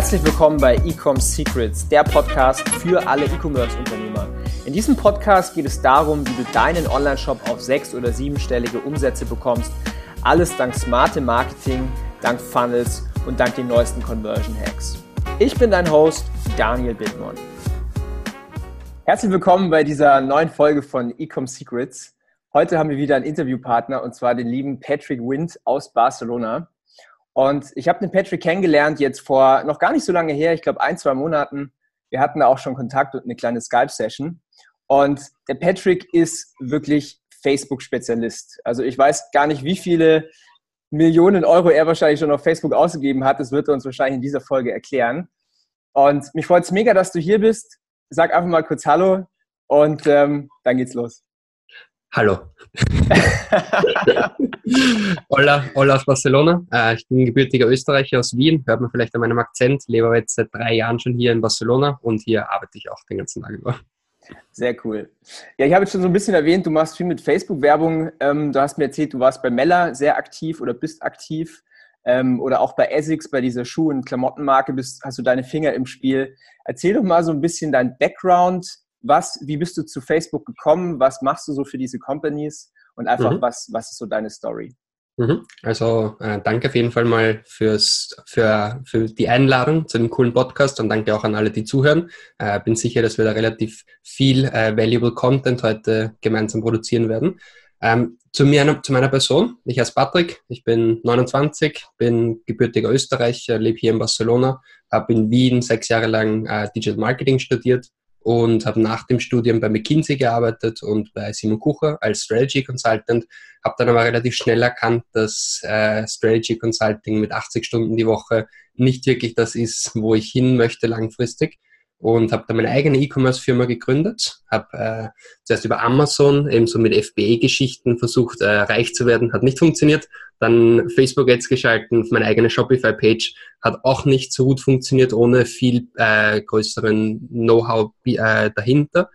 Herzlich willkommen bei Ecom Secrets, der Podcast für alle E-Commerce-Unternehmer. In diesem Podcast geht es darum, wie du deinen Online-Shop auf sechs- oder siebenstellige Umsätze bekommst. Alles dank smarte Marketing, dank Funnels und dank den neuesten Conversion Hacks. Ich bin dein Host, Daniel Bittmann. Herzlich willkommen bei dieser neuen Folge von Ecom Secrets. Heute haben wir wieder einen Interviewpartner und zwar den lieben Patrick Wind aus Barcelona. Und ich habe den Patrick kennengelernt jetzt vor noch gar nicht so lange her, ich glaube ein, zwei Monaten. Wir hatten da auch schon Kontakt und eine kleine Skype-Session. Und der Patrick ist wirklich Facebook-Spezialist. Also ich weiß gar nicht, wie viele Millionen Euro er wahrscheinlich schon auf Facebook ausgegeben hat. Das wird er uns wahrscheinlich in dieser Folge erklären. Und mich freut es mega, dass du hier bist. Sag einfach mal kurz Hallo und ähm, dann geht's los. Hallo. hola, hola aus Barcelona. Äh, ich bin gebürtiger Österreicher aus Wien, hört man vielleicht an meinem Akzent, lebe aber jetzt seit drei Jahren schon hier in Barcelona und hier arbeite ich auch den ganzen Tag über. Sehr cool. Ja, ich habe jetzt schon so ein bisschen erwähnt, du machst viel mit Facebook-Werbung. Ähm, du hast mir erzählt, du warst bei Mella sehr aktiv oder bist aktiv. Ähm, oder auch bei Essex, bei dieser Schuh- und Klamottenmarke, bist, hast du deine Finger im Spiel. Erzähl doch mal so ein bisschen dein Background, was, wie bist du zu Facebook gekommen? Was machst du so für diese Companies? Und einfach, mhm. was, was ist so deine Story? Mhm. Also äh, danke auf jeden Fall mal fürs, für, für die Einladung zu dem coolen Podcast und danke auch an alle, die zuhören. Äh, bin sicher, dass wir da relativ viel äh, valuable Content heute gemeinsam produzieren werden. Ähm, zu, mir, zu meiner Person. Ich heiße Patrick, ich bin 29, bin gebürtiger Österreicher, lebe hier in Barcelona, habe in Wien sechs Jahre lang äh, Digital Marketing studiert und habe nach dem Studium bei McKinsey gearbeitet und bei Simon Kucher als Strategy Consultant, habe dann aber relativ schnell erkannt, dass äh, Strategy Consulting mit 80 Stunden die Woche nicht wirklich das ist, wo ich hin möchte langfristig und habe dann meine eigene E-Commerce-Firma gegründet, habe äh, zuerst über Amazon eben so mit FBA-Geschichten versucht, äh, reich zu werden, hat nicht funktioniert, dann Facebook-Ads geschalten, meine eigene Shopify-Page hat auch nicht so gut funktioniert, ohne viel äh, größeren Know-how äh, dahinter.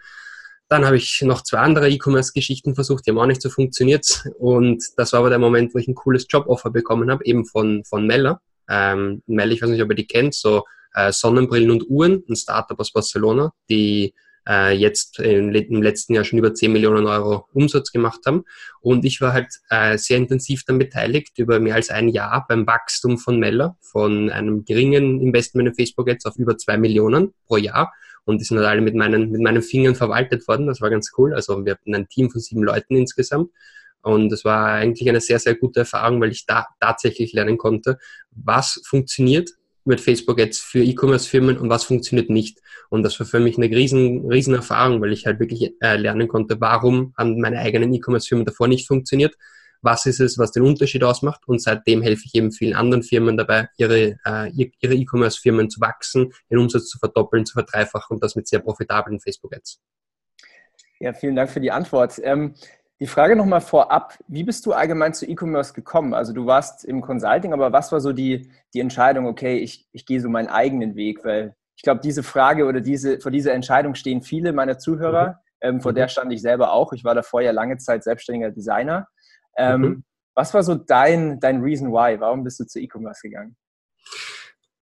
Dann habe ich noch zwei andere E-Commerce-Geschichten versucht, die haben auch nicht so funktioniert. Und das war aber der Moment, wo ich ein cooles Job-Offer bekommen habe, eben von, von Meller. Ähm, Mel, ich weiß nicht, ob ihr die kennt, so äh, Sonnenbrillen und Uhren, ein Startup aus Barcelona, die äh, jetzt im, letzten Jahr schon über 10 Millionen Euro Umsatz gemacht haben. Und ich war halt äh, sehr intensiv daran beteiligt, über mehr als ein Jahr beim Wachstum von Meller, von einem geringen Investment in Facebook jetzt auf über 2 Millionen pro Jahr. Und die sind halt alle mit meinen, mit meinen Fingern verwaltet worden. Das war ganz cool. Also wir hatten ein Team von sieben Leuten insgesamt. Und es war eigentlich eine sehr, sehr gute Erfahrung, weil ich da tatsächlich lernen konnte, was funktioniert, mit Facebook jetzt für E-Commerce-Firmen und was funktioniert nicht. Und das war für mich eine riesen, riesen Erfahrung, weil ich halt wirklich äh, lernen konnte, warum haben meine eigenen E-Commerce-Firmen davor nicht funktioniert, was ist es, was den Unterschied ausmacht. Und seitdem helfe ich eben vielen anderen Firmen dabei, ihre äh, E-Commerce-Firmen zu wachsen, den Umsatz zu verdoppeln, zu verdreifachen und das mit sehr profitablen Facebook-Ads. Ja, vielen Dank für die Antwort. Ähm, die Frage nochmal vorab, wie bist du allgemein zu E-Commerce gekommen? Also du warst im Consulting, aber was war so die, die Entscheidung, okay, ich, ich gehe so meinen eigenen Weg? Weil ich glaube, diese Frage oder diese, vor dieser Entscheidung stehen viele meiner Zuhörer. Mhm. Ähm, vor mhm. der stand ich selber auch. Ich war davor ja lange Zeit selbstständiger Designer. Ähm, mhm. Was war so dein, dein Reason why? Warum bist du zu E-Commerce gegangen?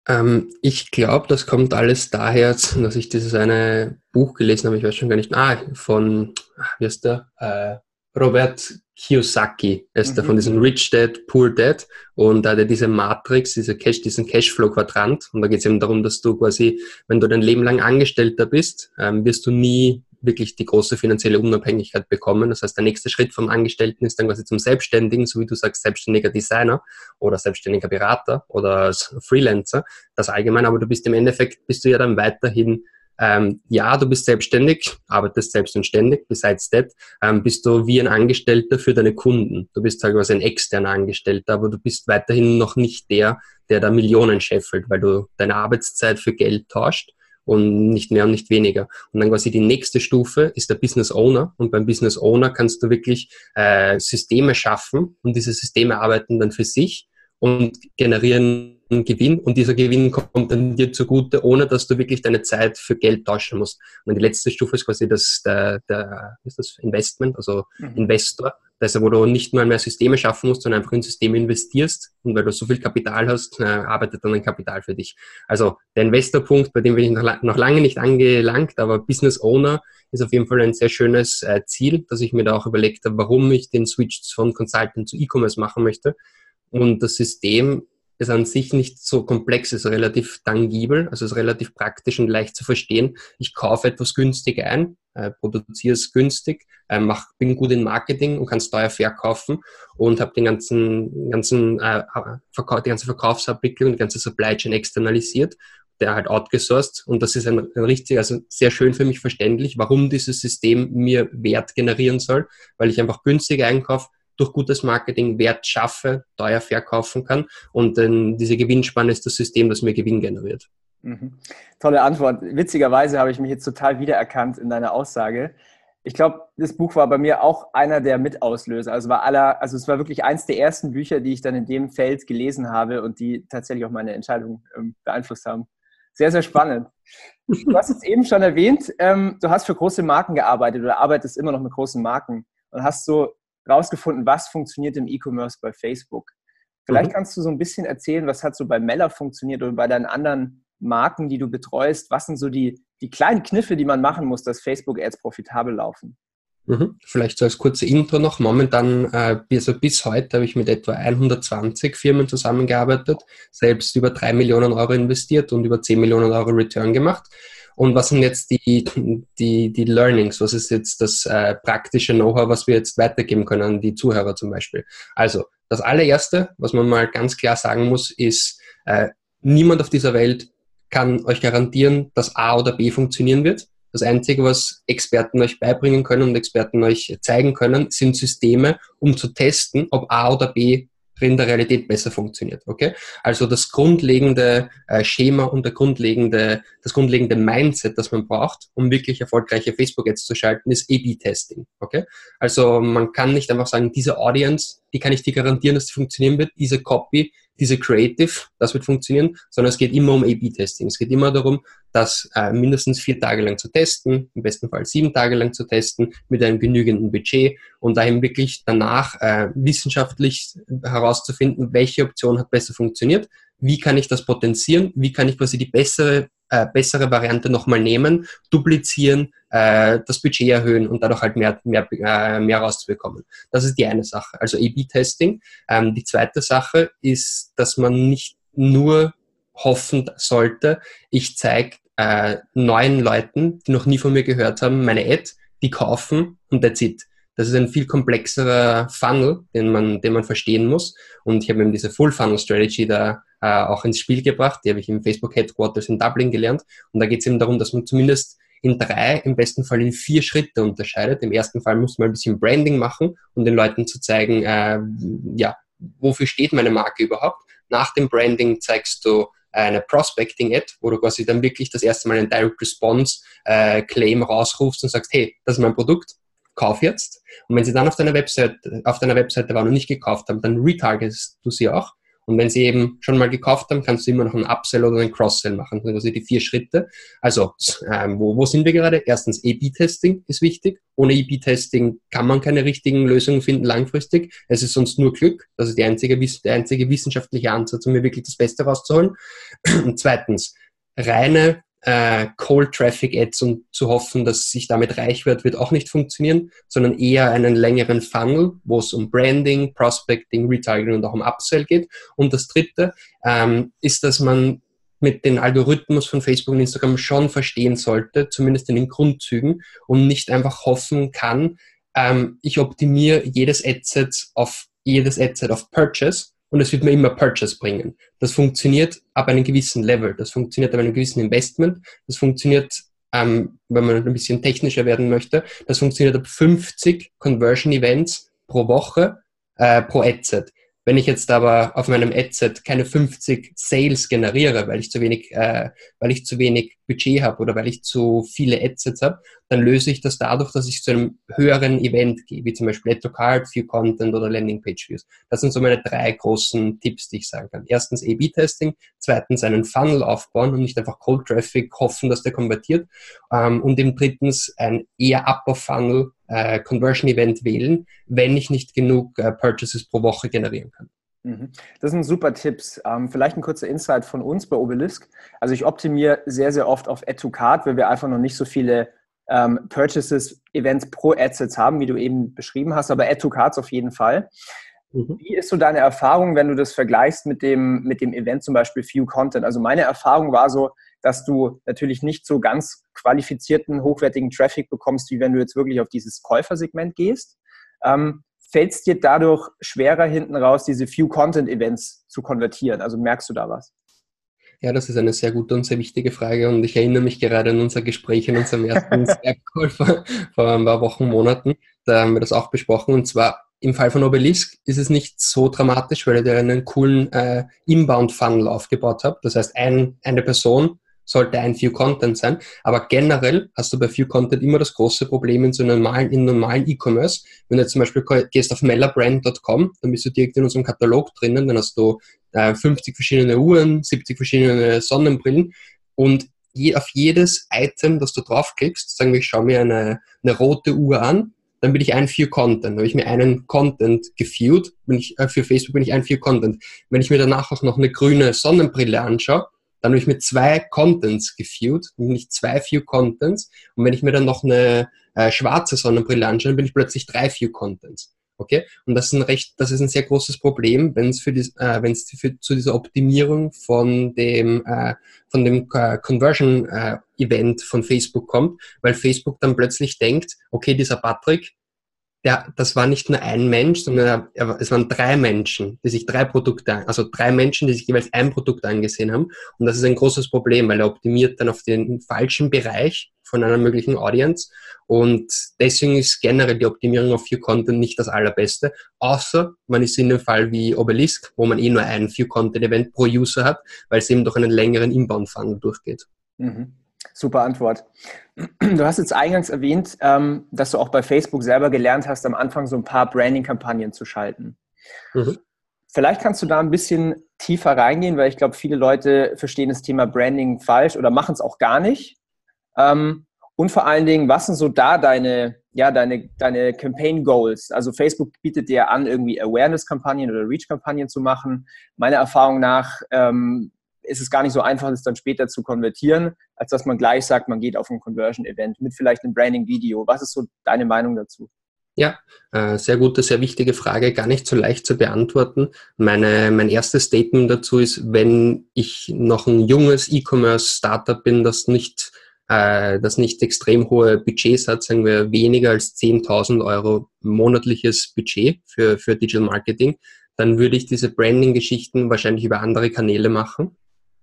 Ähm, ich glaube, das kommt alles daher, dass ich dieses eine Buch gelesen habe, ich weiß schon gar nicht, ah, von, wie heißt der? Äh, Robert Kiyosaki ist mhm. der von diesem Rich Dad, Poor Dad und da hat er diese Matrix, diese Cash, diesen Cashflow-Quadrant und da geht es eben darum, dass du quasi, wenn du dein Leben lang Angestellter bist, ähm, wirst du nie wirklich die große finanzielle Unabhängigkeit bekommen. Das heißt, der nächste Schritt vom Angestellten ist dann quasi zum Selbstständigen, so wie du sagst, selbstständiger Designer oder selbstständiger Berater oder Freelancer, das allgemein, aber du bist im Endeffekt, bist du ja dann weiterhin ähm, ja, du bist selbstständig, arbeitest selbst und ständig. Besides that ähm, bist du wie ein Angestellter für deine Kunden. Du bist halt quasi ein externer Angestellter, aber du bist weiterhin noch nicht der, der da Millionen scheffelt, weil du deine Arbeitszeit für Geld tauscht und nicht mehr und nicht weniger. Und dann quasi die nächste Stufe ist der Business Owner. Und beim Business Owner kannst du wirklich äh, Systeme schaffen und diese Systeme arbeiten dann für sich und generieren Gewinn und dieser Gewinn kommt dann dir zugute, ohne dass du wirklich deine Zeit für Geld tauschen musst. Und die letzte Stufe ist quasi das, der, der ist das Investment, also mhm. Investor. Das ist, wo du nicht nur mehr Systeme schaffen musst, sondern einfach in Systeme investierst. Und weil du so viel Kapital hast, äh, arbeitet dann ein Kapital für dich. Also der Investorpunkt, bei dem bin ich noch, noch lange nicht angelangt, aber Business Owner ist auf jeden Fall ein sehr schönes äh, Ziel, dass ich mir da auch überlegt habe, warum ich den Switch von Consultant zu E-Commerce machen möchte. Und das System ist an sich nicht so komplex, ist relativ tangibel, also ist relativ praktisch und leicht zu verstehen. Ich kaufe etwas günstig ein, äh, produziere es günstig, äh, mach, bin gut in Marketing und kann es teuer verkaufen und habe den ganzen, ganzen, äh, Verkauf, die ganze Verkaufsabwicklung, die ganze Supply Chain externalisiert der halt outgesourced und das ist ein, ein richtig, also sehr schön für mich verständlich, warum dieses System mir Wert generieren soll, weil ich einfach günstig einkaufe, durch gutes Marketing Wert schaffe, teuer verkaufen kann. Und ähm, diese Gewinnspanne ist das System, das mir Gewinn generiert. Mhm. Tolle Antwort. Witzigerweise habe ich mich jetzt total wiedererkannt in deiner Aussage. Ich glaube, das Buch war bei mir auch einer der Mitauslöser. Also, war aller, also es war wirklich eins der ersten Bücher, die ich dann in dem Feld gelesen habe und die tatsächlich auch meine Entscheidung ähm, beeinflusst haben. Sehr, sehr spannend. Du hast es eben schon erwähnt, ähm, du hast für große Marken gearbeitet oder arbeitest immer noch mit großen Marken und hast so rausgefunden, was funktioniert im E-Commerce bei Facebook. Vielleicht mhm. kannst du so ein bisschen erzählen, was hat so bei Meller funktioniert oder bei deinen anderen Marken, die du betreust. Was sind so die, die kleinen Kniffe, die man machen muss, dass Facebook-Ads profitabel laufen? Mhm. Vielleicht so als kurze Intro noch. Momentan, äh, also bis heute habe ich mit etwa 120 Firmen zusammengearbeitet, selbst über 3 Millionen Euro investiert und über 10 Millionen Euro Return gemacht. Und was sind jetzt die, die, die Learnings? Was ist jetzt das äh, praktische Know-how, was wir jetzt weitergeben können an die Zuhörer zum Beispiel? Also, das allererste, was man mal ganz klar sagen muss, ist, äh, niemand auf dieser Welt kann euch garantieren, dass A oder B funktionieren wird. Das Einzige, was Experten euch beibringen können und Experten euch zeigen können, sind Systeme, um zu testen, ob A oder B in der Realität besser funktioniert. Okay? Also das grundlegende äh, Schema und der grundlegende, das grundlegende Mindset, das man braucht, um wirklich erfolgreiche Facebook-Ads zu schalten, ist A-B-Testing. Okay? Also man kann nicht einfach sagen, diese Audience, die kann ich dir garantieren, dass die funktionieren wird, diese Copy, diese Creative, das wird funktionieren, sondern es geht immer um A-B-Testing. Es geht immer darum, das äh, mindestens vier Tage lang zu testen, im besten Fall sieben Tage lang zu testen, mit einem genügenden Budget und da eben wirklich danach äh, wissenschaftlich herauszufinden, welche Option hat besser funktioniert, wie kann ich das potenzieren, wie kann ich quasi die bessere äh, bessere Variante nochmal nehmen, duplizieren, äh, das Budget erhöhen und dadurch halt mehr, mehr, äh, mehr rauszubekommen. Das ist die eine Sache, also A-B-Testing. Ähm, die zweite Sache ist, dass man nicht nur hoffen sollte, ich zeige äh, neuen Leuten, die noch nie von mir gehört haben, meine Ad, die kaufen und that's it. Das ist ein viel komplexerer Funnel, den man, den man verstehen muss. Und ich habe eben diese Full Funnel Strategy da äh, auch ins Spiel gebracht. Die habe ich im Facebook Headquarters in Dublin gelernt. Und da geht es eben darum, dass man zumindest in drei, im besten Fall in vier Schritte unterscheidet. Im ersten Fall muss man ein bisschen Branding machen, um den Leuten zu zeigen, äh, ja, wofür steht meine Marke überhaupt. Nach dem Branding zeigst du eine Prospecting-Ad, wo du quasi dann wirklich das erste Mal einen Direct Response äh, rausrufst und sagst, hey, das ist mein Produkt, kauf jetzt. Und wenn sie dann auf deiner Webseite, auf deiner Webseite waren und nicht gekauft haben, dann retargetest du sie auch. Und wenn sie eben schon mal gekauft haben, kannst du immer noch einen Upsell oder einen Cross-Sell machen. Das sind die vier Schritte. Also, ähm, wo, wo sind wir gerade? Erstens, A-B-Testing ist wichtig. Ohne A-B-Testing kann man keine richtigen Lösungen finden langfristig. Es ist sonst nur Glück. Das ist die einzige, der einzige wissenschaftliche Ansatz, um mir wirklich das Beste rauszuholen. Und zweitens, reine äh, Cold Traffic Ads und zu hoffen, dass sich damit reich wird, wird auch nicht funktionieren, sondern eher einen längeren Funnel, wo es um Branding, Prospecting, Retargeting und auch um Upsell geht. Und das dritte ähm, ist, dass man mit den Algorithmus von Facebook und Instagram schon verstehen sollte, zumindest in den Grundzügen, und nicht einfach hoffen kann, ähm, ich optimiere jedes Adset auf jedes Adset auf Purchase und es wird mir immer Purchase bringen. Das funktioniert ab einem gewissen Level, das funktioniert ab einem gewissen Investment, das funktioniert, ähm, wenn man ein bisschen technischer werden möchte, das funktioniert ab 50 Conversion Events pro Woche äh, pro Adset. Wenn ich jetzt aber auf meinem Adset keine 50 Sales generiere, weil ich zu wenig, äh, weil ich zu wenig Budget habe oder weil ich zu viele Adsets habe, dann löse ich das dadurch, dass ich zu einem höheren Event gehe, wie zum Beispiel Add to Card, View Content oder Landing Page Views. Das sind so meine drei großen Tipps, die ich sagen kann. Erstens A-B-Testing, zweitens einen Funnel aufbauen und nicht einfach Cold Traffic hoffen, dass der konvertiert ähm, und eben drittens ein eher Upper Funnel äh, Conversion Event wählen, wenn ich nicht genug äh, Purchases pro Woche generieren kann. Mhm. Das sind super Tipps. Ähm, vielleicht ein kurzer Insight von uns bei Obelisk. Also ich optimiere sehr, sehr oft auf Add to Card, weil wir einfach noch nicht so viele ähm, Purchases, Events pro Adsets haben, wie du eben beschrieben hast, aber Add to Cards auf jeden Fall. Mhm. Wie ist so deine Erfahrung, wenn du das vergleichst mit dem, mit dem Event zum Beispiel View Content? Also meine Erfahrung war so, dass du natürlich nicht so ganz qualifizierten, hochwertigen Traffic bekommst, wie wenn du jetzt wirklich auf dieses Käufersegment gehst. Ähm, fällt es dir dadurch schwerer hinten raus, diese Few-Content-Events zu konvertieren? Also merkst du da was? Ja, das ist eine sehr gute und sehr wichtige Frage und ich erinnere mich gerade an unser Gespräch in unserem ersten Skype-Call vor, vor ein paar Wochen, Monaten. Da haben wir das auch besprochen und zwar im Fall von Obelisk ist es nicht so dramatisch, weil ihr einen coolen äh, Inbound-Funnel aufgebaut habt. Das heißt, ein, eine Person sollte ein View Content sein. Aber generell hast du bei View Content immer das große Problem in so normalen, in normalen E-Commerce. Wenn du jetzt zum Beispiel gehst auf mellabrand.com, dann bist du direkt in unserem Katalog drinnen, dann hast du äh, 50 verschiedene Uhren, 70 verschiedene Sonnenbrillen und je, auf jedes Item, das du draufklickst, sagen wir, ich schaue mir eine, eine rote Uhr an, dann bin ich ein View Content. Habe ich mir einen Content geviewt, bin ich, äh, für Facebook bin ich ein View Content. Wenn ich mir danach auch noch eine grüne Sonnenbrille anschaue, dann habe ich mir zwei Contents geviewt, nämlich zwei View Contents. Und wenn ich mir dann noch eine äh, schwarze Sonnenbrille anschaue, bin ich plötzlich drei View Contents. Okay? Und das ist ein recht, das ist ein sehr großes Problem, wenn es für die, äh, wenn es für, zu dieser Optimierung von dem, äh, von dem äh, Conversion äh, Event von Facebook kommt, weil Facebook dann plötzlich denkt, okay, dieser Patrick, ja, das war nicht nur ein Mensch, sondern es waren drei Menschen, die sich drei Produkte, also drei Menschen, die sich jeweils ein Produkt angesehen haben. Und das ist ein großes Problem, weil er optimiert dann auf den falschen Bereich von einer möglichen Audience. Und deswegen ist generell die Optimierung auf View Content nicht das allerbeste, außer man ist in einem Fall wie Obelisk, wo man eh nur ein View Content Event pro User hat, weil es eben durch einen längeren Inbound-Funnel durchgeht. Mhm. Super Antwort. Du hast jetzt eingangs erwähnt, ähm, dass du auch bei Facebook selber gelernt hast, am Anfang so ein paar Branding-Kampagnen zu schalten. Mhm. Vielleicht kannst du da ein bisschen tiefer reingehen, weil ich glaube, viele Leute verstehen das Thema Branding falsch oder machen es auch gar nicht. Ähm, und vor allen Dingen, was sind so da deine, ja, deine, deine Campaign Goals? Also Facebook bietet dir an, irgendwie Awareness-Kampagnen oder Reach-Kampagnen zu machen. Meiner Erfahrung nach ähm, ist es gar nicht so einfach, das dann später zu konvertieren, als dass man gleich sagt, man geht auf ein Conversion-Event mit vielleicht einem Branding-Video. Was ist so deine Meinung dazu? Ja, äh, sehr gute, sehr wichtige Frage, gar nicht so leicht zu beantworten. Meine, mein erstes Statement dazu ist, wenn ich noch ein junges E-Commerce-Startup bin, das nicht, äh, das nicht extrem hohe Budgets hat, sagen wir weniger als 10.000 Euro monatliches Budget für, für Digital Marketing, dann würde ich diese Branding-Geschichten wahrscheinlich über andere Kanäle machen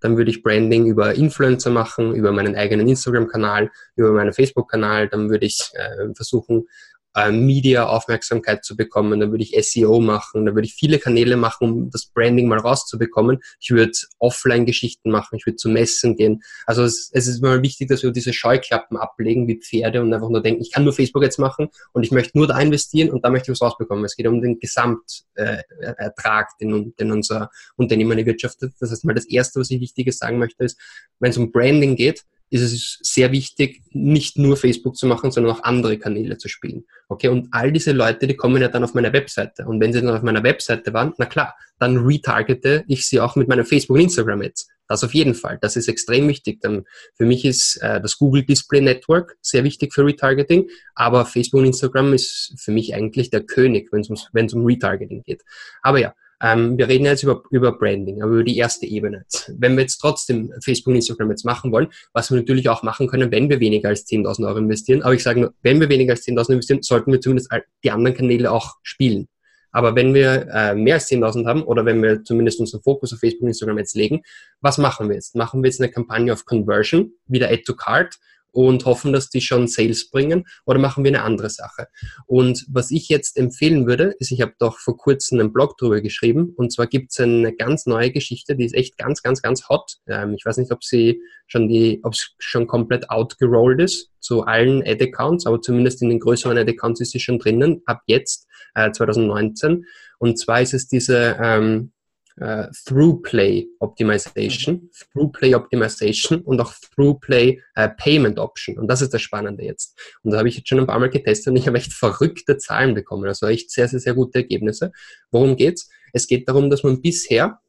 dann würde ich Branding über Influencer machen, über meinen eigenen Instagram-Kanal, über meinen Facebook-Kanal. Dann würde ich äh, versuchen, äh, Media-Aufmerksamkeit zu bekommen, dann würde ich SEO machen, dann würde ich viele Kanäle machen, um das Branding mal rauszubekommen. Ich würde Offline-Geschichten machen, ich würde zu Messen gehen. Also es, es ist mal wichtig, dass wir diese Scheuklappen ablegen wie Pferde und einfach nur denken, ich kann nur Facebook jetzt machen und ich möchte nur da investieren und da möchte ich was rausbekommen. Es geht um den Gesamtertrag, äh, den, den unser Unternehmen erwirtschaftet. Das heißt mal, das Erste, was ich Wichtiges sagen möchte, ist, wenn es um Branding geht, ist es sehr wichtig, nicht nur Facebook zu machen, sondern auch andere Kanäle zu spielen. Okay, und all diese Leute, die kommen ja dann auf meine Webseite. Und wenn sie dann auf meiner Webseite waren, na klar, dann retargete ich sie auch mit meinen Facebook- und Instagram-Ads. Das auf jeden Fall. Das ist extrem wichtig. Dann für mich ist äh, das Google Display Network sehr wichtig für Retargeting, aber Facebook und Instagram ist für mich eigentlich der König, wenn es um Retargeting geht. Aber ja, ähm, wir reden jetzt über, über Branding, aber über die erste Ebene. Wenn wir jetzt trotzdem Facebook und Instagram jetzt machen wollen, was wir natürlich auch machen können, wenn wir weniger als 10.000 Euro investieren, aber ich sage nur, wenn wir weniger als 10.000 investieren, sollten wir zumindest die anderen Kanäle auch spielen. Aber wenn wir äh, mehr als 10.000 haben oder wenn wir zumindest unseren Fokus auf Facebook und Instagram jetzt legen, was machen wir jetzt? Machen wir jetzt eine Kampagne auf Conversion, wieder Add to Cart und hoffen, dass die schon Sales bringen oder machen wir eine andere Sache? Und was ich jetzt empfehlen würde, ist, ich habe doch vor kurzem einen Blog drüber geschrieben und zwar gibt es eine ganz neue Geschichte, die ist echt ganz, ganz, ganz hot. Ähm, ich weiß nicht, ob sie schon die, ob es schon komplett outgerollt ist zu allen Ad-Accounts, aber zumindest in den größeren Ad-Accounts ist sie schon drinnen, ab jetzt, äh, 2019. Und zwar ist es diese ähm, äh, Through-Play Optimization, mhm. Through-Play Optimization und auch Through-Play äh, Payment Option. Und das ist das Spannende jetzt. Und da habe ich jetzt schon ein paar Mal getestet und ich habe echt verrückte Zahlen bekommen. Also echt sehr, sehr, sehr gute Ergebnisse. Worum geht's? Es geht darum, dass man bisher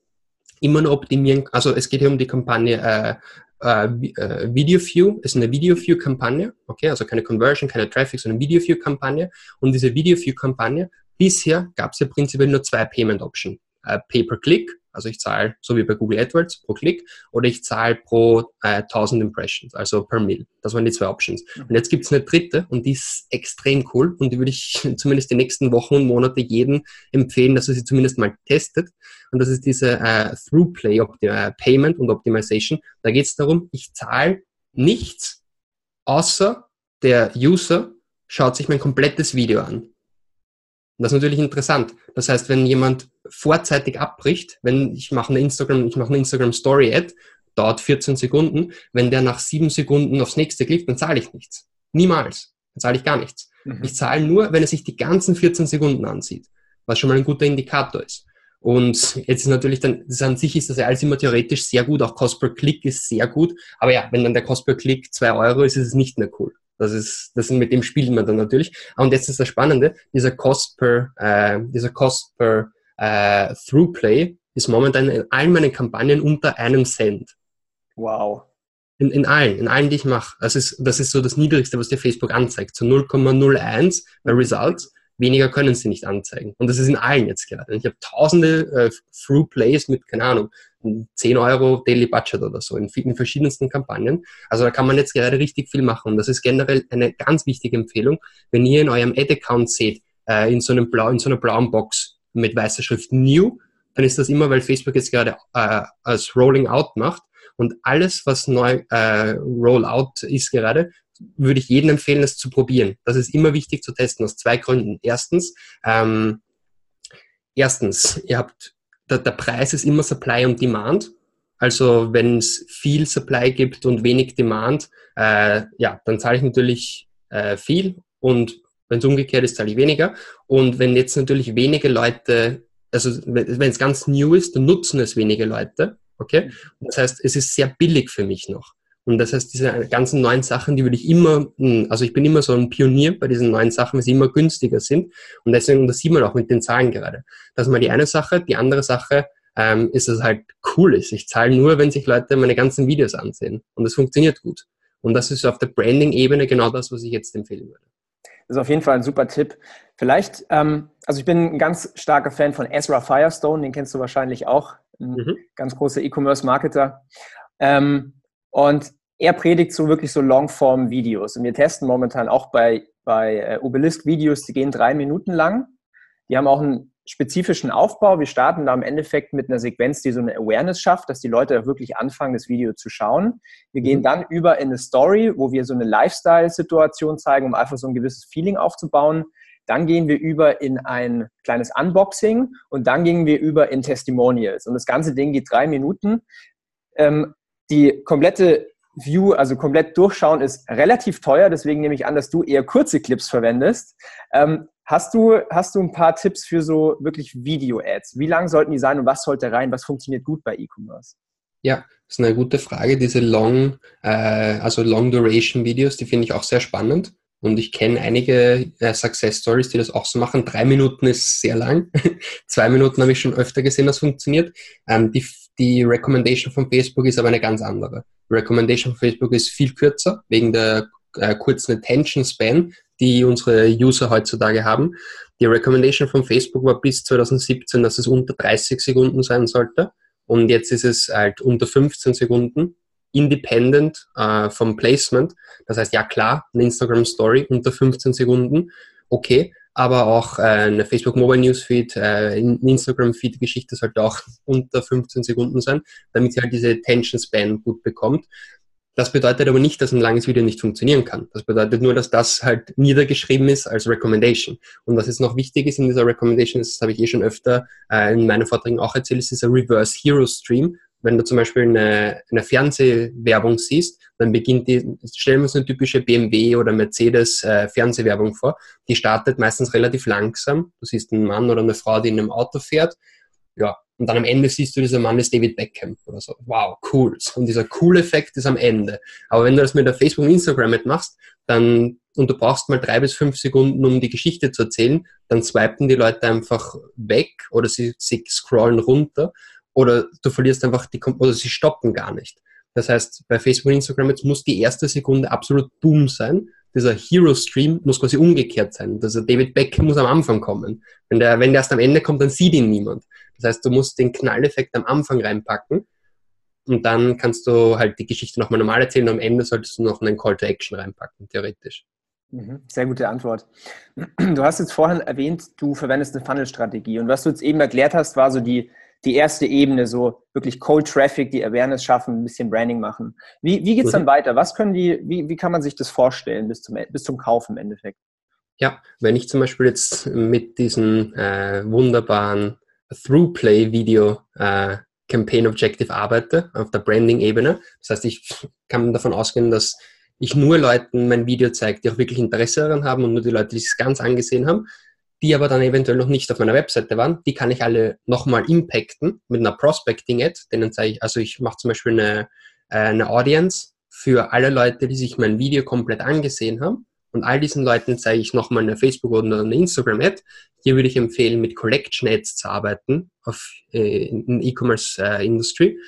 immer nur optimieren, also es geht hier um die Kampagne äh, äh, äh Video View, ist eine Video View Kampagne, okay, also keine Conversion, keine Traffic, sondern Video View Kampagne. Und diese Video View Kampagne, bisher gab es ja prinzipiell nur zwei Payment Option äh, Pay-per-Click, also ich zahle so wie bei Google AdWords pro Klick, oder ich zahle pro äh, 1000 Impressions, also per Mil. Das waren die zwei Options. Und jetzt gibt es eine dritte und die ist extrem cool und die würde ich zumindest die nächsten Wochen und Monate jedem empfehlen, dass er sie zumindest mal testet. Und das ist diese äh, Through-Play äh, Payment und Optimization. Da geht es darum, ich zahle nichts, außer der User schaut sich mein komplettes Video an. Und das ist natürlich interessant. Das heißt, wenn jemand vorzeitig abbricht, wenn ich mache eine Instagram, ich mache eine Instagram Story Ad, dauert 14 Sekunden, wenn der nach sieben Sekunden aufs nächste klickt, dann zahle ich nichts. Niemals. Dann zahle ich gar nichts. Mhm. Ich zahle nur, wenn er sich die ganzen 14 Sekunden ansieht, was schon mal ein guter Indikator ist. Und jetzt ist natürlich dann, das an sich ist das ja alles immer theoretisch sehr gut, auch Cost per Klick ist sehr gut, aber ja, wenn dann der Cost per Klick zwei Euro ist, ist es nicht mehr cool. Das ist, das mit dem spielt man dann natürlich. Und jetzt ist das Spannende, dieser Cost per, äh, dieser Cost per äh, Throughplay ist momentan in allen meinen Kampagnen unter einem Cent. Wow. In, in allen, in allen, die ich mache. Das ist, das ist so das Niedrigste, was dir Facebook anzeigt. So 0,01 bei Results. Weniger können sie nicht anzeigen. Und das ist in allen jetzt gerade. Ich habe tausende äh, Through-Plays mit, keine Ahnung, 10 Euro Daily Budget oder so in, in verschiedensten Kampagnen. Also da kann man jetzt gerade richtig viel machen. Und das ist generell eine ganz wichtige Empfehlung. Wenn ihr in eurem Ad-Account seht, äh, in, so einem blau, in so einer blauen Box mit weißer Schrift New, dann ist das immer, weil Facebook jetzt gerade äh, als Rolling Out macht. Und alles, was neu äh, Rollout ist gerade, würde ich jedem empfehlen, es zu probieren. Das ist immer wichtig zu testen, aus zwei Gründen. Erstens, ähm, erstens, ihr habt der, der Preis ist immer Supply und Demand. Also wenn es viel Supply gibt und wenig Demand, äh, ja, dann zahle ich natürlich äh, viel und wenn es umgekehrt ist, zahle ich weniger. Und wenn jetzt natürlich wenige Leute, also wenn es ganz new ist, dann nutzen es wenige Leute. Okay? Das heißt, es ist sehr billig für mich noch. Und das heißt, diese ganzen neuen Sachen, die würde ich immer, hm, also ich bin immer so ein Pionier bei diesen neuen Sachen, weil sie immer günstiger sind. Und deswegen, das sieht man auch mit den Zahlen gerade. Das ist mal die eine Sache. Die andere Sache ähm, ist, dass es halt cool ist. Ich zahle nur, wenn sich Leute meine ganzen Videos ansehen. Und das funktioniert gut. Und das ist auf der Branding-Ebene genau das, was ich jetzt empfehlen würde. Das ist auf jeden Fall ein super Tipp. Vielleicht, ähm, also ich bin ein ganz starker Fan von Ezra Firestone, den kennst du wahrscheinlich auch, ein mhm. ganz großer E-Commerce-Marketer. Ähm, und er predigt so wirklich so Longform-Videos. Und wir testen momentan auch bei, bei äh, Obelisk-Videos, die gehen drei Minuten lang. Die haben auch einen spezifischen Aufbau. Wir starten da im Endeffekt mit einer Sequenz, die so eine Awareness schafft, dass die Leute wirklich anfangen, das Video zu schauen. Wir gehen mhm. dann über in eine Story, wo wir so eine Lifestyle-Situation zeigen, um einfach so ein gewisses Feeling aufzubauen. Dann gehen wir über in ein kleines Unboxing und dann gehen wir über in Testimonials. Und das ganze Ding geht drei Minuten. Ähm, die komplette View, also komplett durchschauen, ist relativ teuer. Deswegen nehme ich an, dass du eher kurze Clips verwendest. Ähm, hast, du, hast du ein paar Tipps für so wirklich Video-Ads? Wie lang sollten die sein und was sollte rein? Was funktioniert gut bei E-Commerce? Ja, das ist eine gute Frage. Diese Long, äh, also Long Duration Videos, die finde ich auch sehr spannend. Und ich kenne einige äh, Success Stories, die das auch so machen. Drei Minuten ist sehr lang. Zwei Minuten habe ich schon öfter gesehen, das funktioniert. Ähm, die die Recommendation von Facebook ist aber eine ganz andere. Recommendation von Facebook ist viel kürzer, wegen der äh, kurzen Attention Span, die unsere User heutzutage haben. Die Recommendation von Facebook war bis 2017, dass es unter 30 Sekunden sein sollte. Und jetzt ist es halt unter 15 Sekunden, independent äh, vom Placement. Das heißt, ja klar, eine Instagram Story unter 15 Sekunden, okay, aber auch äh, eine Facebook Mobile Newsfeed, äh, Instagram Feed Geschichte sollte auch unter 15 Sekunden sein, damit sie halt diese Attention Span gut bekommt. Das bedeutet aber nicht, dass ein langes Video nicht funktionieren kann. Das bedeutet nur, dass das halt niedergeschrieben ist als Recommendation. Und was jetzt noch wichtig ist in dieser Recommendation, das habe ich eh schon öfter äh, in meinen Vorträgen auch erzählt, ist dieser Reverse Hero Stream. Wenn du zum Beispiel eine, eine Fernsehwerbung siehst, dann beginnt die, stellen wir uns eine typische BMW oder Mercedes äh, Fernsehwerbung vor. Die startet meistens relativ langsam. Du siehst einen Mann oder eine Frau, die in einem Auto fährt. Ja, und dann am Ende siehst du, dieser Mann ist David Beckham oder so. Wow, cool. Und dieser cool Effekt ist am Ende. Aber wenn du das mit der Facebook und Instagram mitmachst, dann, und du brauchst mal drei bis fünf Sekunden, um die Geschichte zu erzählen, dann swipen die Leute einfach weg oder sie, sie scrollen runter oder du verlierst einfach die, oder sie stoppen gar nicht. Das heißt, bei Facebook und Instagram jetzt muss die erste Sekunde absolut boom sein. Dieser Hero Stream muss quasi umgekehrt sein. Also David Beckham muss am Anfang kommen. Wenn der, wenn der erst am Ende kommt, dann sieht ihn niemand. Das heißt, du musst den Knalleffekt am Anfang reinpacken und dann kannst du halt die Geschichte nochmal normal erzählen und am Ende solltest du noch einen Call to Action reinpacken, theoretisch. Mhm, sehr gute Antwort. Du hast jetzt vorhin erwähnt, du verwendest eine Funnel-Strategie und was du jetzt eben erklärt hast, war so die, die erste Ebene, so wirklich Cold Traffic, die Awareness schaffen, ein bisschen Branding machen. Wie, wie geht es dann mhm. weiter? Was können die, wie, wie kann man sich das vorstellen bis zum, bis zum Kauf im Endeffekt? Ja, wenn ich zum Beispiel jetzt mit diesen äh, wunderbaren Through-Play-Video äh, Campaign Objective arbeite, auf der Branding-Ebene. Das heißt, ich kann davon ausgehen, dass ich nur Leuten mein Video zeige, die auch wirklich Interesse daran haben und nur die Leute, die es ganz angesehen haben, die aber dann eventuell noch nicht auf meiner Webseite waren, die kann ich alle nochmal impacten mit einer Prospecting-Ad. Denen zeige ich, also ich mache zum Beispiel eine, äh, eine Audience für alle Leute, die sich mein Video komplett angesehen haben und all diesen Leuten zeige ich nochmal eine Facebook- oder eine Instagram-Ad. Hier würde ich empfehlen, mit Collection-Ads zu arbeiten auf, äh, in E-Commerce-Industry.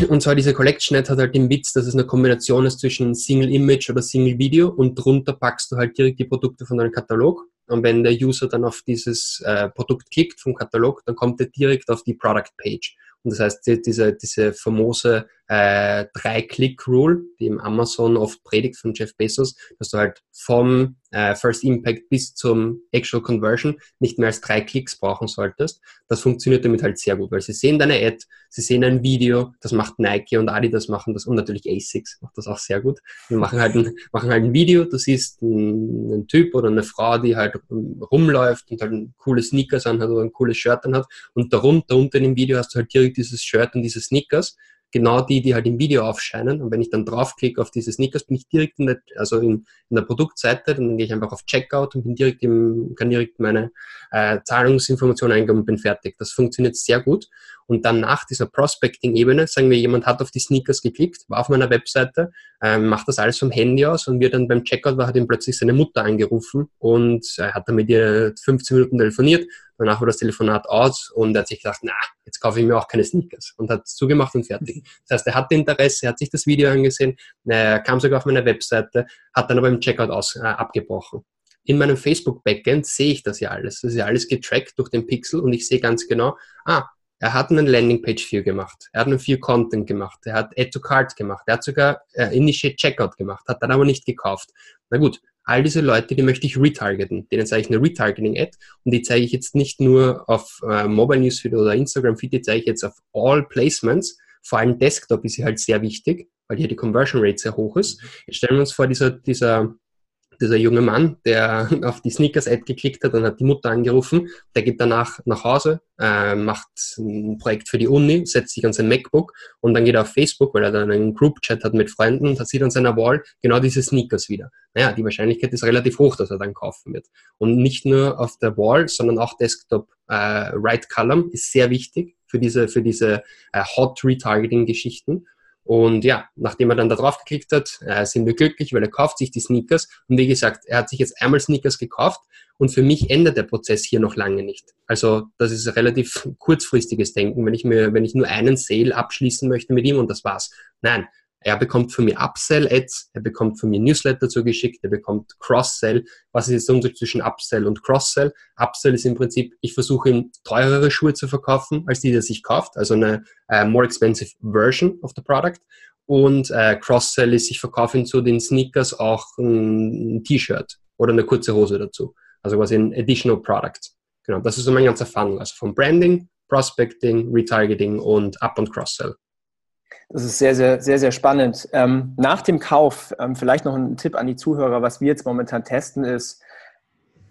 Äh, und zwar diese Collection Ad hat halt den Witz, dass es eine Kombination ist zwischen Single Image oder Single Video und drunter packst du halt direkt die Produkte von deinem Katalog. Und wenn der User dann auf dieses äh, Produkt klickt vom Katalog, dann kommt er direkt auf die Product Page. Und das heißt, diese, diese famose äh, Drei-Click-Rule, die im Amazon oft predigt von Jeff Bezos, dass du halt vom äh, First Impact bis zum Actual Conversion nicht mehr als drei Klicks brauchen solltest. Das funktioniert damit halt sehr gut, weil sie sehen deine Ad, sie sehen ein Video, das macht Nike und Adidas machen das und natürlich ASICS macht das auch sehr gut. Wir machen halt ein, machen halt ein Video, du siehst einen, Typ oder eine Frau, die halt rumläuft und halt ein cooles Sneakers anhat oder ein cooles Shirt anhat und darunter, unter dem Video hast du halt direkt dieses Shirt und diese Sneakers genau die, die halt im Video aufscheinen. Und wenn ich dann draufklicke auf diese Sneakers, bin ich direkt in der, also in, in der Produktseite, dann gehe ich einfach auf Checkout und bin direkt im, kann direkt meine äh, Zahlungsinformationen eingeben und bin fertig. Das funktioniert sehr gut. Und dann nach dieser Prospecting-Ebene, sagen wir, jemand hat auf die Sneakers geklickt, war auf meiner Webseite, ähm, macht das alles vom Handy aus und wir dann beim Checkout war, hat ihm plötzlich seine Mutter angerufen und er äh, hat dann mit ihr 15 Minuten telefoniert. Danach war das Telefonat aus und er hat sich gedacht, na, jetzt kaufe ich mir auch keine Sneakers und hat zugemacht und fertig. Das heißt, er hatte Interesse, er hat sich das Video angesehen, er kam sogar auf meine Webseite, hat dann aber im Checkout aus, äh, abgebrochen. In meinem Facebook-Backend sehe ich das ja alles. Das ist ja alles getrackt durch den Pixel und ich sehe ganz genau, ah, er hat einen Landingpage 4 gemacht. Er hat einen 4 Content gemacht. Er hat Add to Cart gemacht. Er hat sogar äh, Initiate Checkout gemacht, hat dann aber nicht gekauft. Na gut, all diese Leute, die möchte ich retargeten. Denen zeige ich eine Retargeting-Ad und die zeige ich jetzt nicht nur auf äh, Mobile Newsfeed oder Instagram Feed, die zeige ich jetzt auf All Placements. Vor allem Desktop ist hier halt sehr wichtig, weil hier die Conversion Rate sehr hoch ist. Jetzt stellen wir uns vor, dieser, dieser dieser junge Mann, der auf die Sneakers-Ad geklickt hat und hat die Mutter angerufen, der geht danach nach Hause, äh, macht ein Projekt für die Uni, setzt sich an sein MacBook und dann geht er auf Facebook, weil er dann einen Group-Chat hat mit Freunden und sieht an seiner Wall genau diese Sneakers wieder. Naja, die Wahrscheinlichkeit ist relativ hoch, dass er dann kaufen wird. Und nicht nur auf der Wall, sondern auch Desktop äh, Right Column ist sehr wichtig für diese, für diese äh, Hot Retargeting-Geschichten. Und ja, nachdem er dann da drauf geklickt hat, äh, sind wir glücklich, weil er kauft sich die Sneakers. Und wie gesagt, er hat sich jetzt einmal Sneakers gekauft und für mich endet der Prozess hier noch lange nicht. Also das ist relativ kurzfristiges Denken, wenn ich mir, wenn ich nur einen Sale abschließen möchte mit ihm und das war's. Nein, er bekommt von mir Upsell-Ads, er bekommt von mir Newsletter zugeschickt, er bekommt Cross-Sell. Was ist jetzt der Unterschied zwischen Upsell und Cross-Sell? Upsell ist im Prinzip, ich versuche ihm teurere Schuhe zu verkaufen, als die, die er sich kauft, also eine uh, more expensive version of the product. Und uh, Cross-Sell ist, ich verkaufe ihm zu den Sneakers auch ein, ein T-Shirt oder eine kurze Hose dazu. Also quasi ein additional product. Genau, das ist so mein ganzer Funnel. Also vom Branding, Prospecting, Retargeting und Up- und Cross-Sell. Das ist sehr, sehr, sehr, sehr spannend. Ähm, nach dem Kauf, ähm, vielleicht noch ein Tipp an die Zuhörer, was wir jetzt momentan testen, ist,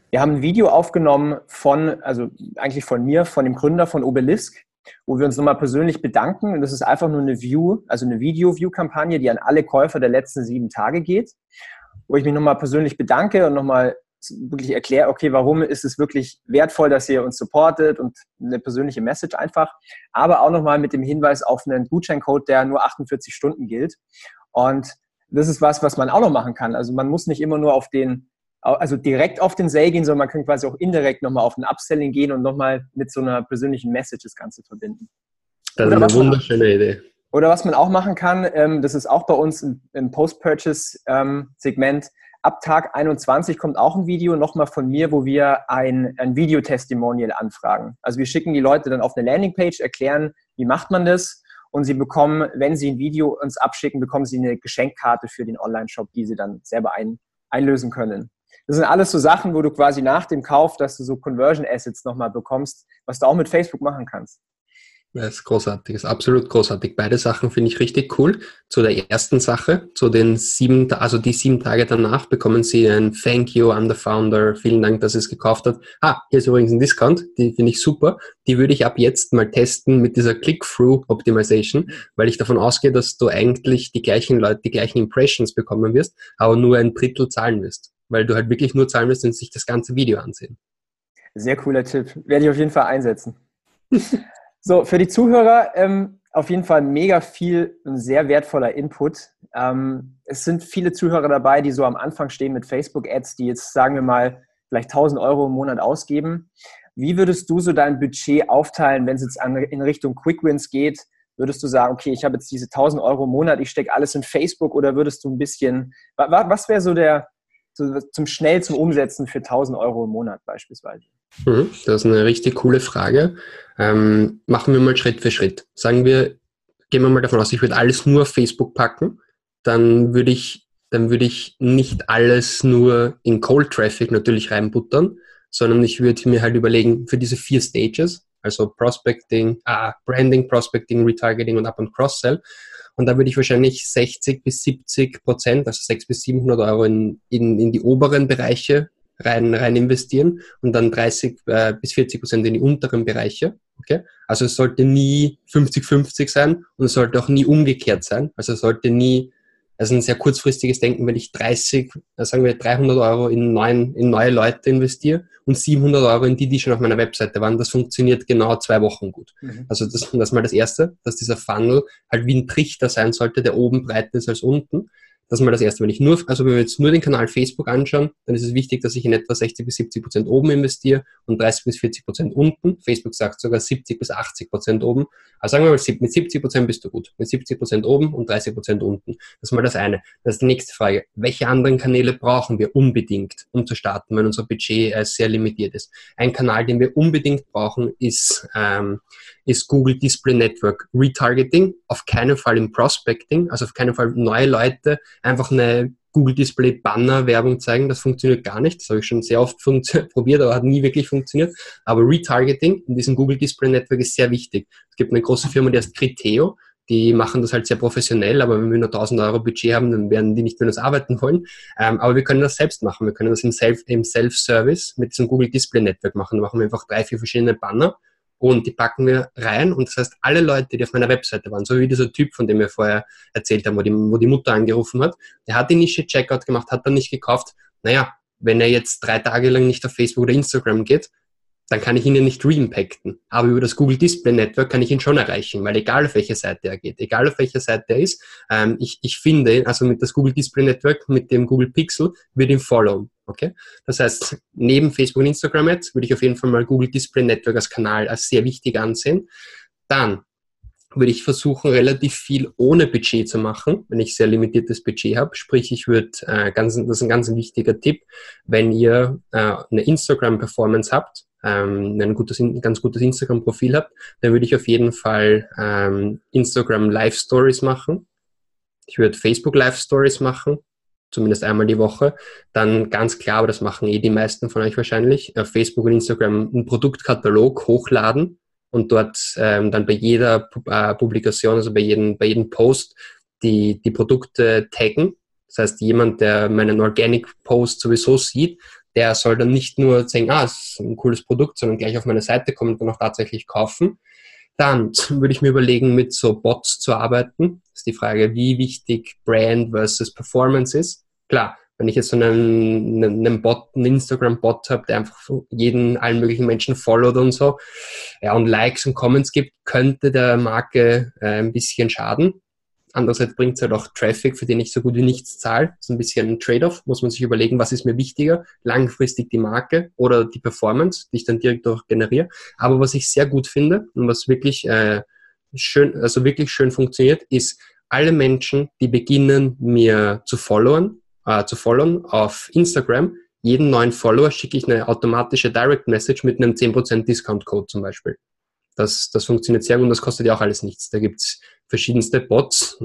wir haben ein Video aufgenommen von, also eigentlich von mir, von dem Gründer von Obelisk, wo wir uns nochmal persönlich bedanken. Und das ist einfach nur eine View, also eine Video-View-Kampagne, die an alle Käufer der letzten sieben Tage geht, wo ich mich nochmal persönlich bedanke und nochmal wirklich erkläre, okay, warum ist es wirklich wertvoll, dass ihr uns supportet und eine persönliche Message einfach, aber auch nochmal mit dem Hinweis auf einen Gutscheincode, der nur 48 Stunden gilt. Und das ist was, was man auch noch machen kann. Also man muss nicht immer nur auf den, also direkt auf den Sale gehen, sondern man kann quasi auch indirekt nochmal auf ein Upselling gehen und nochmal mit so einer persönlichen Message das Ganze verbinden. Das ist eine wunderschöne Idee. Oder was man auch machen kann, ähm, das ist auch bei uns im, Post-Purchase-Segment, Ab Tag 21 kommt auch ein Video nochmal von mir, wo wir ein, ein Videotestimonial anfragen. Also wir schicken die Leute dann auf eine Landingpage, erklären, wie macht man das und sie bekommen, wenn sie ein Video uns abschicken, bekommen sie eine Geschenkkarte für den Online-Shop, die sie dann selber ein, einlösen können. Das sind alles so Sachen, wo du quasi nach dem Kauf, dass du so Conversion Assets nochmal bekommst, was du auch mit Facebook machen kannst. Das ist großartig, ist absolut großartig. Beide Sachen finde ich richtig cool. Zu der ersten Sache, zu den sieben, also die sieben Tage danach bekommen Sie ein Thank you an the Founder. Vielen Dank, dass es gekauft hat. Ah, hier ist übrigens ein Discount. Die finde ich super. Die würde ich ab jetzt mal testen mit dieser Click-Through Optimization, weil ich davon ausgehe, dass du eigentlich die gleichen Leute, die gleichen Impressions bekommen wirst, aber nur ein Drittel zahlen wirst. Weil du halt wirklich nur zahlen wirst, wenn sie sich das ganze Video ansehen. Sehr cooler Tipp. Werde ich auf jeden Fall einsetzen. So, für die Zuhörer ähm, auf jeden Fall mega viel und sehr wertvoller Input. Ähm, es sind viele Zuhörer dabei, die so am Anfang stehen mit Facebook-Ads, die jetzt, sagen wir mal, vielleicht 1000 Euro im Monat ausgeben. Wie würdest du so dein Budget aufteilen, wenn es jetzt an, in Richtung Quick Wins geht? Würdest du sagen, okay, ich habe jetzt diese 1000 Euro im Monat, ich stecke alles in Facebook oder würdest du ein bisschen, was wäre so der, so zum schnell zum Umsetzen für 1000 Euro im Monat beispielsweise? Mhm, das ist eine richtig coole Frage. Ähm, machen wir mal Schritt für Schritt. Sagen wir, gehen wir mal davon aus, ich würde alles nur auf Facebook packen, dann würde ich, dann würde ich nicht alles nur in Cold Traffic natürlich reinbuttern, sondern ich würde mir halt überlegen, für diese vier Stages, also Prospecting, ah, Branding, Prospecting, Retargeting und Up- und Cross-Sell, und da würde ich wahrscheinlich 60 bis 70 Prozent, also 600 bis 700 Euro in, in, in die oberen Bereiche rein, rein investieren und dann 30 äh, bis 40 Prozent in die unteren Bereiche. Okay? Also es sollte nie 50-50 sein und es sollte auch nie umgekehrt sein. Also es sollte nie, also ein sehr kurzfristiges Denken, wenn ich 30, äh, sagen wir 300 Euro in, neuen, in neue Leute investiere und 700 Euro in die, die schon auf meiner Webseite waren, das funktioniert genau zwei Wochen gut. Mhm. Also das, das ist mal das Erste, dass dieser Funnel halt wie ein Trichter sein sollte, der oben breiter ist als unten. Das ist mal das Erste. Wenn ich nur, also wenn wir jetzt nur den Kanal Facebook anschauen, dann ist es wichtig, dass ich in etwa 60 bis 70 Prozent oben investiere und 30 bis 40 Prozent unten. Facebook sagt sogar 70 bis 80 Prozent oben. Also sagen wir mal, mit 70 Prozent bist du gut. Mit 70 Prozent oben und 30 Prozent unten. Das ist mal das eine. Das ist die nächste Frage. Welche anderen Kanäle brauchen wir unbedingt, um zu starten, wenn unser Budget äh, sehr limitiert ist? Ein Kanal, den wir unbedingt brauchen, ist, ähm, ist Google Display Network Retargeting. Auf keinen Fall im Prospecting, also auf keinen Fall neue Leute einfach eine Google Display Banner Werbung zeigen. Das funktioniert gar nicht. Das habe ich schon sehr oft probiert, aber hat nie wirklich funktioniert. Aber Retargeting in diesem Google Display Network ist sehr wichtig. Es gibt eine große Firma, die heißt Criteo. Die machen das halt sehr professionell, aber wenn wir nur 1000 Euro Budget haben, dann werden die nicht mit uns arbeiten wollen. Ähm, aber wir können das selbst machen. Wir können das im Self, im Self-Service mit diesem Google Display Network machen. Da machen wir einfach drei, vier verschiedene Banner und die packen wir rein. Und das heißt, alle Leute, die auf meiner Webseite waren, so wie dieser Typ, von dem wir vorher erzählt haben, wo die, wo die Mutter angerufen hat, der hat die Nische Checkout gemacht, hat dann nicht gekauft. Naja, wenn er jetzt drei Tage lang nicht auf Facebook oder Instagram geht, dann kann ich ihn ja nicht reimpacten. Aber über das Google Display Network kann ich ihn schon erreichen, weil egal auf welche Seite er geht, egal auf welcher Seite er ist, ähm, ich, ich finde, also mit das Google Display Network, mit dem Google Pixel, wird ihn followen. Okay? Das heißt, neben Facebook und Instagram Ads würde ich auf jeden Fall mal Google Display Network als Kanal als sehr wichtig ansehen. Dann würde ich versuchen, relativ viel ohne Budget zu machen, wenn ich sehr limitiertes Budget habe. Sprich, ich würde, äh, ganz, das ist ein ganz wichtiger Tipp, wenn ihr äh, eine Instagram-Performance habt, ähm, ein gutes, ganz gutes Instagram-Profil habt, dann würde ich auf jeden Fall ähm, Instagram Live Stories machen. Ich würde Facebook Live Stories machen, zumindest einmal die Woche. Dann ganz klar, aber das machen eh die meisten von euch wahrscheinlich, auf Facebook und Instagram einen Produktkatalog hochladen und dort ähm, dann bei jeder äh, Publikation, also bei jedem, bei jedem Post, die, die Produkte taggen. Das heißt, jemand, der meinen Organic Post sowieso sieht, der soll dann nicht nur sagen, ah, es ist ein cooles Produkt, sondern gleich auf meine Seite kommen und dann auch tatsächlich kaufen. Dann würde ich mir überlegen, mit so Bots zu arbeiten. Das ist die Frage, wie wichtig Brand versus Performance ist. Klar, wenn ich jetzt so einen, einen Bot, einen Instagram-Bot habe, der einfach jeden, allen möglichen Menschen followt und so, ja, und Likes und Comments gibt, könnte der Marke äh, ein bisschen schaden. Andererseits bringt es halt auch Traffic, für den ich so gut wie nichts zahle. Das ist ein bisschen ein Trade-off. Muss man sich überlegen, was ist mir wichtiger? Langfristig die Marke oder die Performance, die ich dann direkt auch generiere. Aber was ich sehr gut finde und was wirklich äh, schön, also wirklich schön funktioniert, ist alle Menschen, die beginnen, mir zu followen, äh, zu followen auf Instagram, jeden neuen Follower schicke ich eine automatische Direct Message mit einem 10% Discount Code zum Beispiel. Das, das funktioniert sehr gut und das kostet ja auch alles nichts. Da gibt's verschiedenste Bots.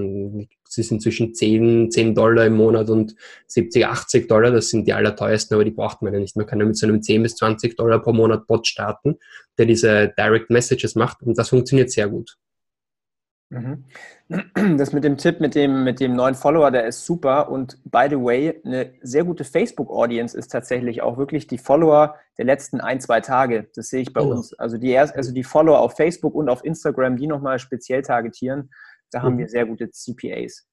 Sie sind zwischen 10, 10 Dollar im Monat und 70, 80 Dollar. Das sind die allerteuersten, aber die braucht man ja nicht. Man kann ja mit so einem 10 bis 20 Dollar pro Monat Bot starten, der diese Direct Messages macht und das funktioniert sehr gut. Mhm. Das mit dem Tipp, mit dem, mit dem neuen Follower, der ist super. Und by the way, eine sehr gute Facebook-Audience ist tatsächlich auch wirklich die Follower der letzten ein, zwei Tage. Das sehe ich bei oh. uns. Also die, erst, also die Follower auf Facebook und auf Instagram, die nochmal speziell targetieren, da haben mhm. wir sehr gute CPAs.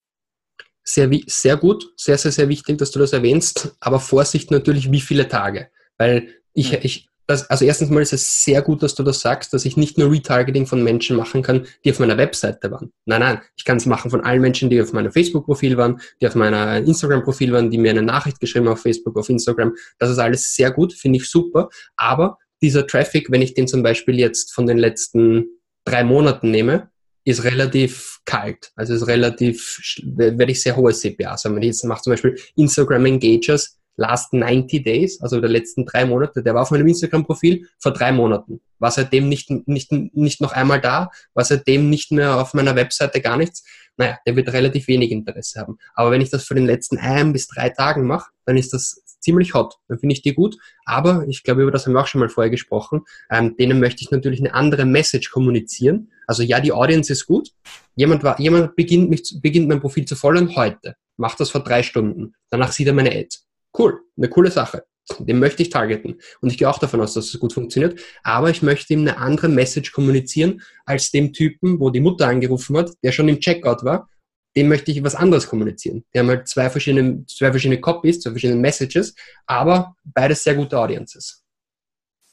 Sehr, sehr gut, sehr, sehr, sehr wichtig, dass du das erwähnst. Aber Vorsicht natürlich, wie viele Tage. Weil ich, mhm. ich, das, also erstens mal ist es sehr gut, dass du das sagst, dass ich nicht nur Retargeting von Menschen machen kann, die auf meiner Webseite waren. Nein, nein, ich kann es machen von allen Menschen, die auf meinem Facebook-Profil waren, die auf meiner Instagram-Profil waren, die mir eine Nachricht geschrieben haben auf Facebook, auf Instagram. Das ist alles sehr gut, finde ich super. Aber dieser Traffic, wenn ich den zum Beispiel jetzt von den letzten drei Monaten nehme, ist relativ kalt. Also ist relativ, werde ich sehr hohe CPAs haben. Wenn ich jetzt mache zum Beispiel Instagram Engagers, last 90 days, also der letzten drei Monate, der war auf meinem Instagram-Profil vor drei Monaten. War seitdem nicht, nicht, nicht noch einmal da, war seitdem nicht mehr auf meiner Webseite gar nichts. Naja, der wird relativ wenig Interesse haben. Aber wenn ich das für den letzten ein bis drei Tagen mache, dann ist das ziemlich hot. Dann finde ich die gut. Aber ich glaube, über das haben wir auch schon mal vorher gesprochen. Ähm, denen möchte ich natürlich eine andere Message kommunizieren. Also ja, die Audience ist gut. Jemand, war, jemand beginnt, mich, beginnt mein Profil zu folgen heute. Macht das vor drei Stunden. Danach sieht er meine Ad. Cool, eine coole Sache. Den möchte ich targeten. Und ich gehe auch davon aus, dass es gut funktioniert. Aber ich möchte ihm eine andere Message kommunizieren als dem Typen, wo die Mutter angerufen hat, der schon im Checkout war. Dem möchte ich was anderes kommunizieren. Die haben halt zwei verschiedene, zwei verschiedene Copies, zwei verschiedene Messages, aber beides sehr gute Audiences.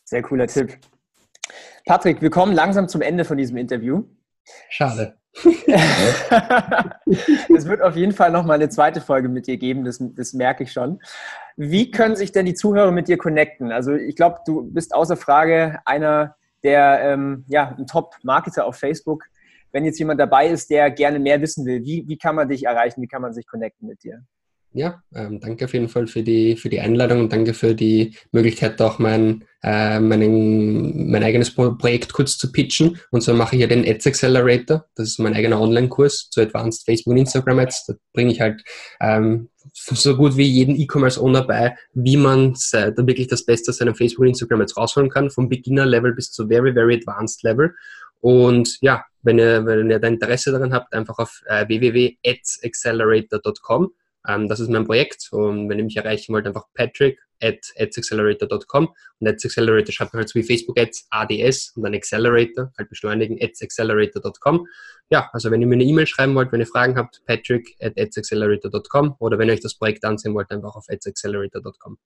Sehr cooler Tipp. Patrick, wir kommen langsam zum Ende von diesem Interview. Schade. es wird auf jeden Fall noch mal eine zweite Folge mit dir geben, das, das merke ich schon. Wie können sich denn die Zuhörer mit dir connecten? Also ich glaube, du bist außer Frage einer der ähm, ja, ein Top-Marketer auf Facebook. Wenn jetzt jemand dabei ist, der gerne mehr wissen will, wie, wie kann man dich erreichen, wie kann man sich connecten mit dir? Ja, ähm, danke auf jeden Fall für die, für die Einladung und danke für die Möglichkeit, auch mein, äh, meinen, mein eigenes Projekt kurz zu pitchen. Und so mache ich ja den Ads Accelerator. Das ist mein eigener Online-Kurs zu Advanced Facebook und Instagram Ads. Da bringe ich halt ähm, so gut wie jeden E-Commerce-Owner bei, wie man äh, da wirklich das Beste aus seinem Facebook und Instagram Ads rausholen kann, vom Beginner-Level bis zu very, very advanced Level. Und ja, wenn ihr, wenn ihr da Interesse daran habt, einfach auf äh, www.adsaccelerator.com ähm, das ist mein Projekt und wenn ihr mich erreichen wollt, einfach patrick at adsaccelerator.com und adsaccelerator schreibt man halt so wie Facebook Ads, ADS und dann Accelerator, halt beschleunigen, adsaccelerator.com. Ja, also wenn ihr mir eine E-Mail schreiben wollt, wenn ihr Fragen habt, patrick at adsaccelerator.com oder wenn ihr euch das Projekt ansehen wollt, einfach auf adsaccelerator.com.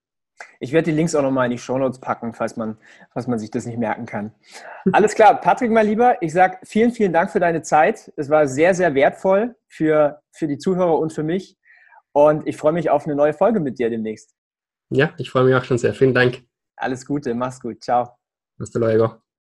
Ich werde die Links auch nochmal in die Shownotes packen, falls man, falls man sich das nicht merken kann. Alles klar, Patrick, mein Lieber, ich sage vielen, vielen Dank für deine Zeit. Es war sehr, sehr wertvoll für, für die Zuhörer und für mich. Und ich freue mich auf eine neue Folge mit dir demnächst. Ja, ich freue mich auch schon sehr. Vielen Dank. Alles Gute, mach's gut. Ciao. Hasta luego.